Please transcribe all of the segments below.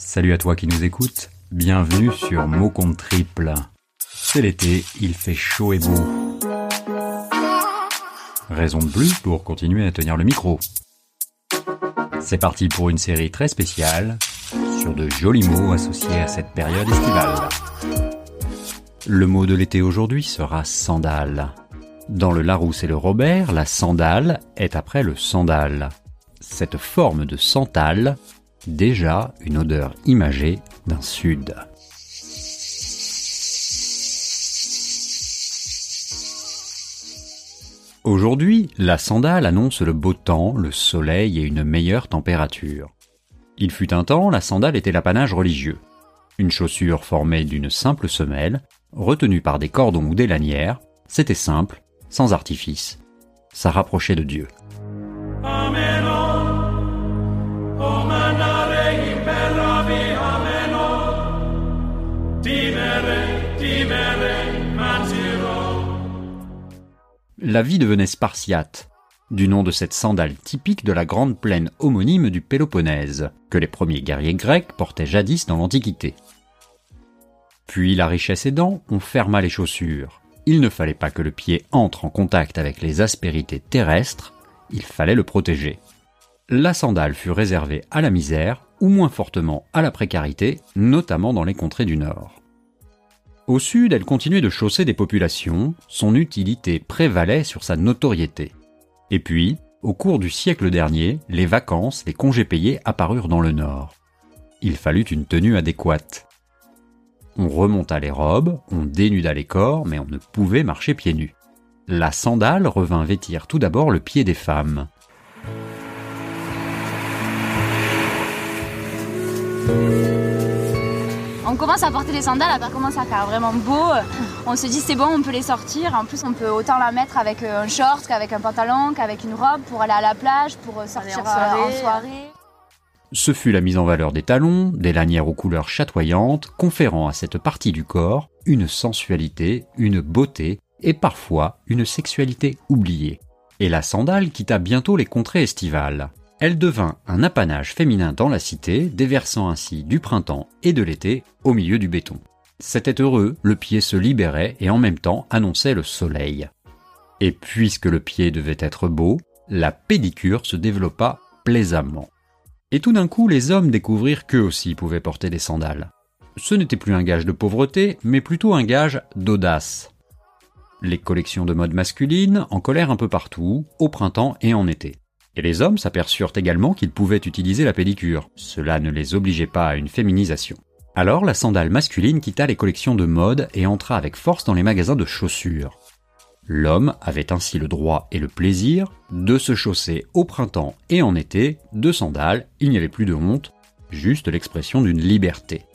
Salut à toi qui nous écoutes, bienvenue sur Mot Compte Triple. C'est l'été, il fait chaud et beau. Raison de plus pour continuer à tenir le micro. C'est parti pour une série très spéciale sur de jolis mots associés à cette période estivale. Le mot de l'été aujourd'hui sera sandale. Dans le Larousse et le Robert, la sandale est après le sandal. Cette forme de santal déjà une odeur imagée d'un sud. Aujourd'hui, la sandale annonce le beau temps, le soleil et une meilleure température. Il fut un temps, la sandale était l'apanage religieux. Une chaussure formée d'une simple semelle, retenue par des cordons ou des lanières, c'était simple, sans artifice. Ça rapprochait de Dieu. La vie devenait spartiate, du nom de cette sandale typique de la grande plaine homonyme du Péloponnèse, que les premiers guerriers grecs portaient jadis dans l'Antiquité. Puis la richesse aidant, on ferma les chaussures. Il ne fallait pas que le pied entre en contact avec les aspérités terrestres, il fallait le protéger. La sandale fut réservée à la misère, ou moins fortement à la précarité, notamment dans les contrées du Nord. Au sud, elle continuait de chausser des populations, son utilité prévalait sur sa notoriété. Et puis, au cours du siècle dernier, les vacances, les congés payés apparurent dans le nord. Il fallut une tenue adéquate. On remonta les robes, on dénuda les corps, mais on ne pouvait marcher pieds nus. La sandale revint vêtir tout d'abord le pied des femmes. On commence à porter les sandales, ça commence à faire vraiment beau. On se dit c'est bon, on peut les sortir. En plus, on peut autant la mettre avec euh, un short qu'avec un pantalon, qu'avec une robe pour aller à la plage, pour euh, sortir euh, en soirée. Ce fut la mise en valeur des talons, des lanières aux couleurs chatoyantes, conférant à cette partie du corps une sensualité, une beauté et parfois une sexualité oubliée. Et la sandale quitta bientôt les contrées estivales elle devint un apanage féminin dans la cité, déversant ainsi du printemps et de l'été au milieu du béton. C'était heureux, le pied se libérait et en même temps annonçait le soleil. Et puisque le pied devait être beau, la pédicure se développa plaisamment. Et tout d'un coup, les hommes découvrirent qu'eux aussi pouvaient porter des sandales. Ce n'était plus un gage de pauvreté, mais plutôt un gage d'audace. Les collections de mode masculine en colèrent un peu partout, au printemps et en été. Et les hommes s'aperçurent également qu'ils pouvaient utiliser la pédicure. Cela ne les obligeait pas à une féminisation. Alors la sandale masculine quitta les collections de mode et entra avec force dans les magasins de chaussures. L'homme avait ainsi le droit et le plaisir de se chausser au printemps et en été de sandales, il n'y avait plus de honte, juste l'expression d'une liberté.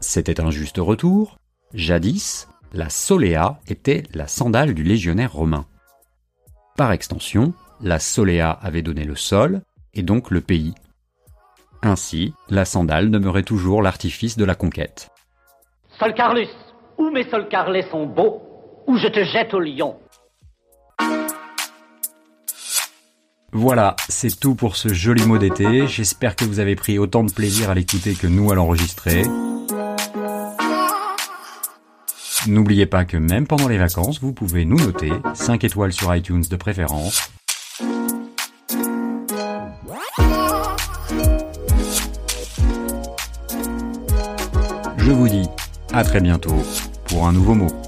C'était un juste retour. Jadis, la solea était la sandale du légionnaire romain. Par extension, la solea avait donné le sol, et donc le pays. Ainsi, la sandale demeurait toujours l'artifice de la conquête. Sol Carlus, où mes sols carlés sont beaux, ou je te jette au lion. Voilà, c'est tout pour ce joli mot d'été. J'espère que vous avez pris autant de plaisir à l'écouter que nous à l'enregistrer. N'oubliez pas que même pendant les vacances, vous pouvez nous noter, 5 étoiles sur iTunes de préférence. Je vous dis à très bientôt pour un nouveau mot.